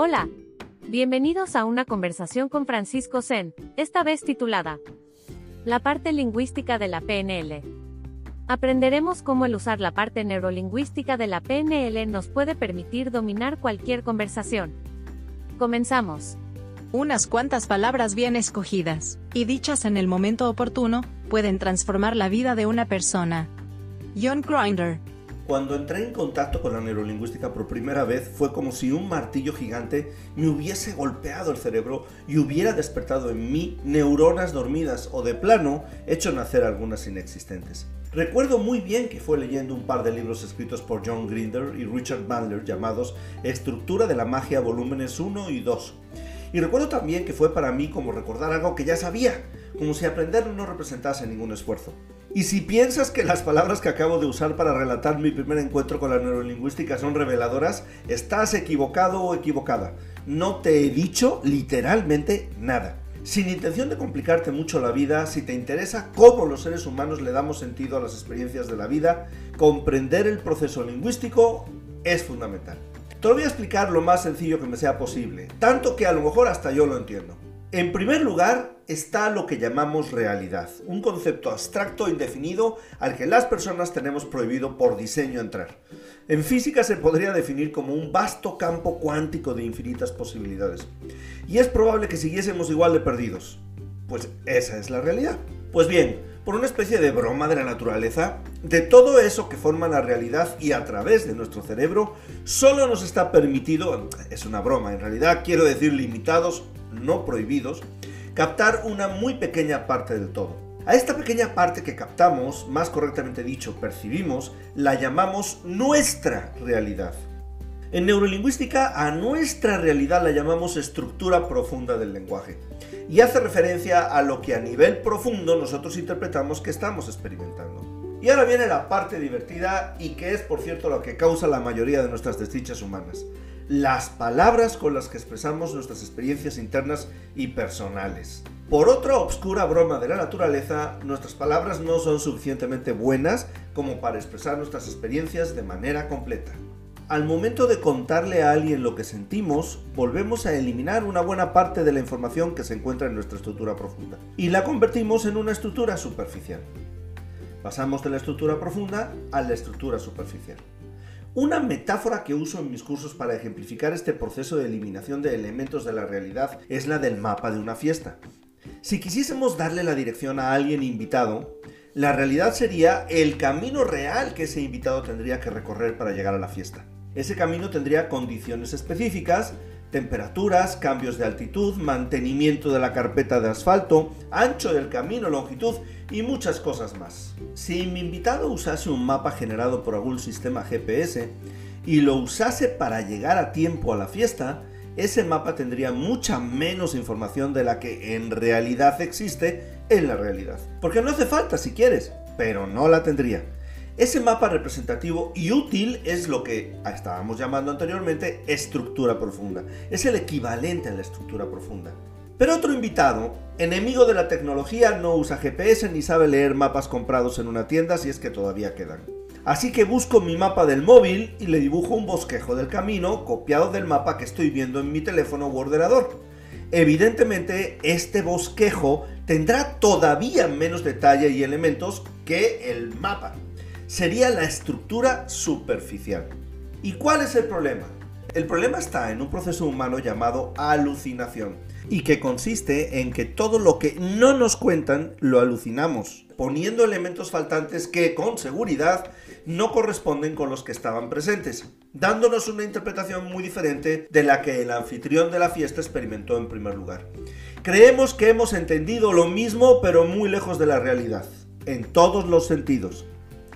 Hola. Bienvenidos a una conversación con Francisco Zen, esta vez titulada La parte lingüística de la PNL. Aprenderemos cómo el usar la parte neurolingüística de la PNL nos puede permitir dominar cualquier conversación. Comenzamos. Unas cuantas palabras bien escogidas, y dichas en el momento oportuno, pueden transformar la vida de una persona. John Grinder cuando entré en contacto con la neurolingüística por primera vez fue como si un martillo gigante me hubiese golpeado el cerebro y hubiera despertado en mí neuronas dormidas o de plano hecho nacer algunas inexistentes. Recuerdo muy bien que fue leyendo un par de libros escritos por John Grinder y Richard Bandler llamados Estructura de la magia volúmenes 1 y 2. Y recuerdo también que fue para mí como recordar algo que ya sabía, como si aprenderlo no representase ningún esfuerzo. Y si piensas que las palabras que acabo de usar para relatar mi primer encuentro con la neurolingüística son reveladoras, estás equivocado o equivocada. No te he dicho literalmente nada. Sin intención de complicarte mucho la vida, si te interesa cómo los seres humanos le damos sentido a las experiencias de la vida, comprender el proceso lingüístico es fundamental. Te lo voy a explicar lo más sencillo que me sea posible, tanto que a lo mejor hasta yo lo entiendo. En primer lugar está lo que llamamos realidad, un concepto abstracto indefinido al que las personas tenemos prohibido por diseño entrar. En física se podría definir como un vasto campo cuántico de infinitas posibilidades. Y es probable que siguiésemos igual de perdidos. Pues esa es la realidad. Pues bien, por una especie de broma de la naturaleza, de todo eso que forma la realidad y a través de nuestro cerebro, solo nos está permitido, es una broma, en realidad quiero decir limitados no prohibidos, captar una muy pequeña parte del todo. A esta pequeña parte que captamos, más correctamente dicho, percibimos, la llamamos nuestra realidad. En neurolingüística, a nuestra realidad la llamamos estructura profunda del lenguaje y hace referencia a lo que a nivel profundo nosotros interpretamos que estamos experimentando. Y ahora viene la parte divertida y que es, por cierto, lo que causa la mayoría de nuestras desdichas humanas las palabras con las que expresamos nuestras experiencias internas y personales. Por otra obscura broma de la naturaleza, nuestras palabras no son suficientemente buenas como para expresar nuestras experiencias de manera completa. Al momento de contarle a alguien lo que sentimos, volvemos a eliminar una buena parte de la información que se encuentra en nuestra estructura profunda y la convertimos en una estructura superficial. Pasamos de la estructura profunda a la estructura superficial. Una metáfora que uso en mis cursos para ejemplificar este proceso de eliminación de elementos de la realidad es la del mapa de una fiesta. Si quisiésemos darle la dirección a alguien invitado, la realidad sería el camino real que ese invitado tendría que recorrer para llegar a la fiesta. Ese camino tendría condiciones específicas, temperaturas, cambios de altitud, mantenimiento de la carpeta de asfalto, ancho del camino, longitud y muchas cosas más. Si mi invitado usase un mapa generado por algún sistema GPS y lo usase para llegar a tiempo a la fiesta, ese mapa tendría mucha menos información de la que en realidad existe en la realidad. Porque no hace falta si quieres, pero no la tendría. Ese mapa representativo y útil es lo que estábamos llamando anteriormente estructura profunda. Es el equivalente a la estructura profunda. Pero otro invitado, enemigo de la tecnología, no usa GPS ni sabe leer mapas comprados en una tienda si es que todavía quedan. Así que busco mi mapa del móvil y le dibujo un bosquejo del camino copiado del mapa que estoy viendo en mi teléfono u ordenador. Evidentemente, este bosquejo tendrá todavía menos detalle y elementos que el mapa. Sería la estructura superficial. ¿Y cuál es el problema? El problema está en un proceso humano llamado alucinación y que consiste en que todo lo que no nos cuentan lo alucinamos, poniendo elementos faltantes que con seguridad no corresponden con los que estaban presentes, dándonos una interpretación muy diferente de la que el anfitrión de la fiesta experimentó en primer lugar. Creemos que hemos entendido lo mismo pero muy lejos de la realidad, en todos los sentidos.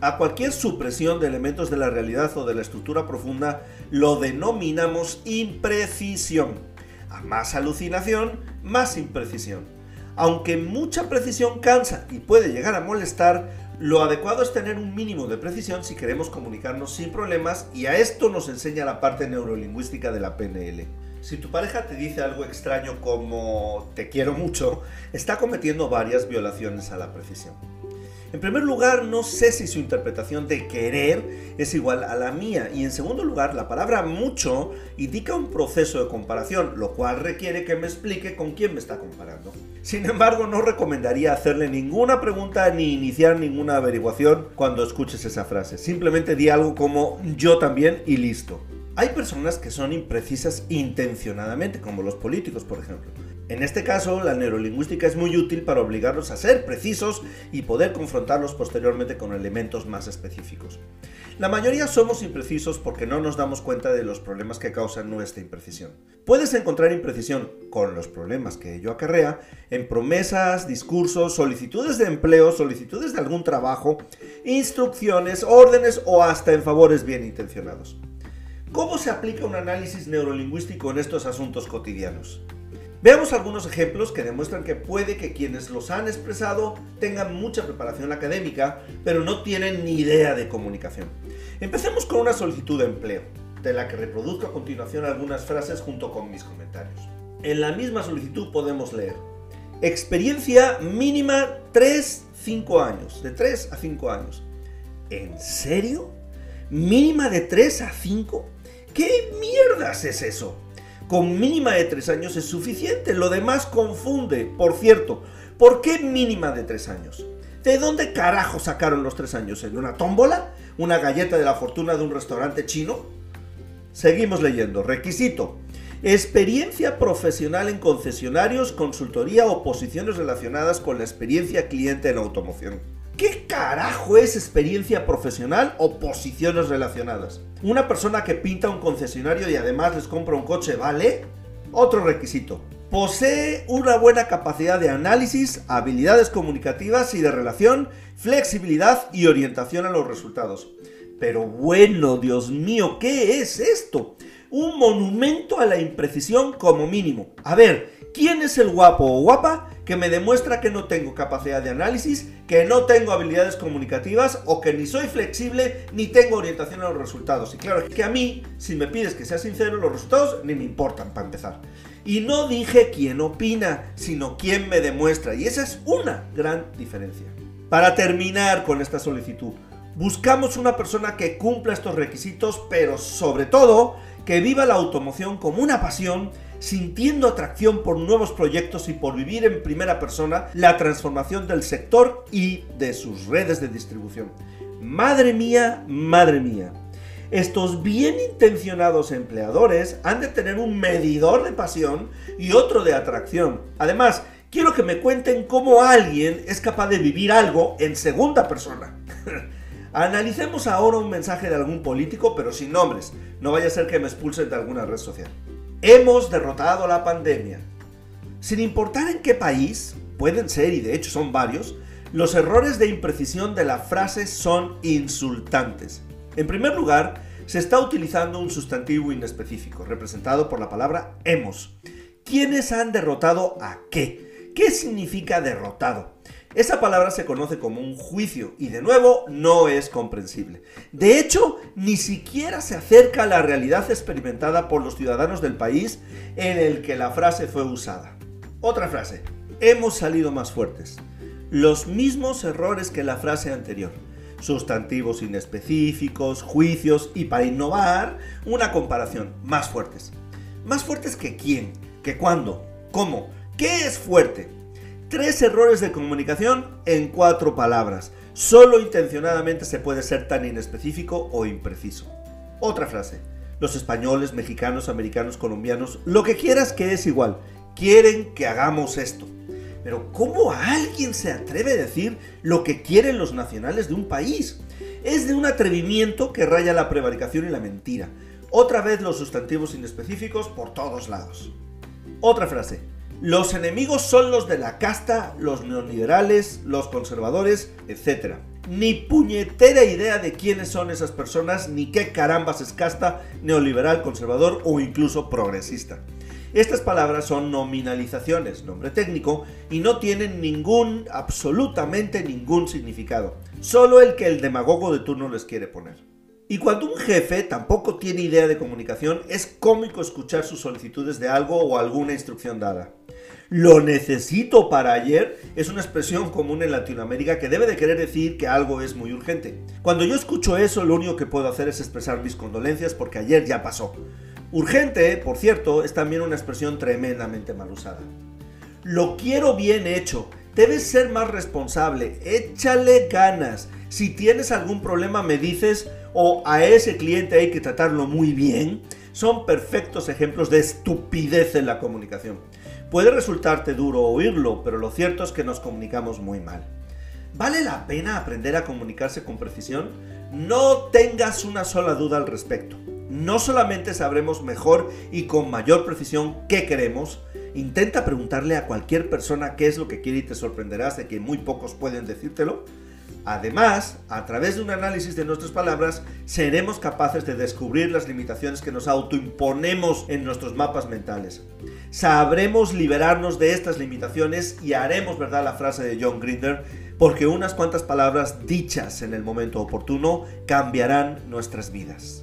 A cualquier supresión de elementos de la realidad o de la estructura profunda lo denominamos imprecisión a más alucinación, más imprecisión. Aunque mucha precisión cansa y puede llegar a molestar, lo adecuado es tener un mínimo de precisión si queremos comunicarnos sin problemas y a esto nos enseña la parte neurolingüística de la PNL. Si tu pareja te dice algo extraño como te quiero mucho, está cometiendo varias violaciones a la precisión. En primer lugar, no sé si su interpretación de querer es igual a la mía. Y en segundo lugar, la palabra mucho indica un proceso de comparación, lo cual requiere que me explique con quién me está comparando. Sin embargo, no recomendaría hacerle ninguna pregunta ni iniciar ninguna averiguación cuando escuches esa frase. Simplemente di algo como yo también y listo. Hay personas que son imprecisas intencionadamente, como los políticos, por ejemplo. En este caso, la neurolingüística es muy útil para obligarlos a ser precisos y poder confrontarlos posteriormente con elementos más específicos. La mayoría somos imprecisos porque no nos damos cuenta de los problemas que causan nuestra imprecisión. Puedes encontrar imprecisión con los problemas que ello acarrea en promesas, discursos, solicitudes de empleo, solicitudes de algún trabajo, instrucciones, órdenes o hasta en favores bien intencionados. ¿Cómo se aplica un análisis neurolingüístico en estos asuntos cotidianos? Veamos algunos ejemplos que demuestran que puede que quienes los han expresado tengan mucha preparación académica, pero no tienen ni idea de comunicación. Empecemos con una solicitud de empleo, de la que reproduzco a continuación algunas frases junto con mis comentarios. En la misma solicitud podemos leer, experiencia mínima 3-5 años, de 3 a 5 años. ¿En serio? ¿Mínima de 3 a 5? ¿Qué mierdas es eso? Con mínima de 3 años es suficiente. Lo demás confunde. Por cierto, ¿por qué mínima de 3 años? ¿De dónde carajo sacaron los 3 años? ¿En una tómbola? ¿Una galleta de la fortuna de un restaurante chino? Seguimos leyendo. Requisito. Experiencia profesional en concesionarios, consultoría o posiciones relacionadas con la experiencia cliente en automoción. ¿Qué carajo es experiencia profesional o posiciones relacionadas? ¿Una persona que pinta un concesionario y además les compra un coche vale? Otro requisito. Posee una buena capacidad de análisis, habilidades comunicativas y de relación, flexibilidad y orientación a los resultados. Pero bueno, Dios mío, ¿qué es esto? Un monumento a la imprecisión como mínimo. A ver, ¿quién es el guapo o guapa que me demuestra que no tengo capacidad de análisis, que no tengo habilidades comunicativas o que ni soy flexible ni tengo orientación a los resultados. Y claro, que a mí, si me pides que sea sincero, los resultados ni me importan para empezar. Y no dije quién opina, sino quién me demuestra. Y esa es una gran diferencia. Para terminar con esta solicitud, buscamos una persona que cumpla estos requisitos, pero sobre todo que viva la automoción como una pasión sintiendo atracción por nuevos proyectos y por vivir en primera persona la transformación del sector y de sus redes de distribución. Madre mía, madre mía. Estos bien intencionados empleadores han de tener un medidor de pasión y otro de atracción. Además, quiero que me cuenten cómo alguien es capaz de vivir algo en segunda persona. Analicemos ahora un mensaje de algún político, pero sin nombres. No vaya a ser que me expulsen de alguna red social. Hemos derrotado la pandemia. Sin importar en qué país, pueden ser y de hecho son varios, los errores de imprecisión de la frase son insultantes. En primer lugar, se está utilizando un sustantivo inespecífico, representado por la palabra hemos. ¿Quiénes han derrotado a qué? ¿Qué significa derrotado? Esa palabra se conoce como un juicio y de nuevo no es comprensible. De hecho, ni siquiera se acerca a la realidad experimentada por los ciudadanos del país en el que la frase fue usada. Otra frase, hemos salido más fuertes. Los mismos errores que la frase anterior. Sustantivos inespecíficos, juicios y para innovar, una comparación, más fuertes. ¿Más fuertes que quién? ¿Que cuándo? ¿Cómo? ¿Qué es fuerte? Tres errores de comunicación en cuatro palabras. Solo intencionadamente se puede ser tan inespecífico o impreciso. Otra frase. Los españoles, mexicanos, americanos, colombianos, lo que quieras que es igual, quieren que hagamos esto. Pero ¿cómo alguien se atreve a decir lo que quieren los nacionales de un país? Es de un atrevimiento que raya la prevaricación y la mentira. Otra vez los sustantivos inespecíficos por todos lados. Otra frase. Los enemigos son los de la casta, los neoliberales, los conservadores, etc. Ni puñetera idea de quiénes son esas personas, ni qué carambas es casta, neoliberal, conservador o incluso progresista. Estas palabras son nominalizaciones, nombre técnico, y no tienen ningún, absolutamente ningún significado, solo el que el demagogo de turno les quiere poner. Y cuando un jefe tampoco tiene idea de comunicación, es cómico escuchar sus solicitudes de algo o alguna instrucción dada. Lo necesito para ayer es una expresión común en Latinoamérica que debe de querer decir que algo es muy urgente. Cuando yo escucho eso, lo único que puedo hacer es expresar mis condolencias porque ayer ya pasó. Urgente, por cierto, es también una expresión tremendamente mal usada. Lo quiero bien hecho. Debes ser más responsable. Échale ganas. Si tienes algún problema me dices o a ese cliente hay que tratarlo muy bien. Son perfectos ejemplos de estupidez en la comunicación. Puede resultarte duro oírlo, pero lo cierto es que nos comunicamos muy mal. ¿Vale la pena aprender a comunicarse con precisión? No tengas una sola duda al respecto. No solamente sabremos mejor y con mayor precisión qué queremos, intenta preguntarle a cualquier persona qué es lo que quiere y te sorprenderás de que muy pocos pueden decírtelo. Además, a través de un análisis de nuestras palabras, seremos capaces de descubrir las limitaciones que nos autoimponemos en nuestros mapas mentales. Sabremos liberarnos de estas limitaciones y haremos verdad la frase de John Grinder, porque unas cuantas palabras dichas en el momento oportuno cambiarán nuestras vidas.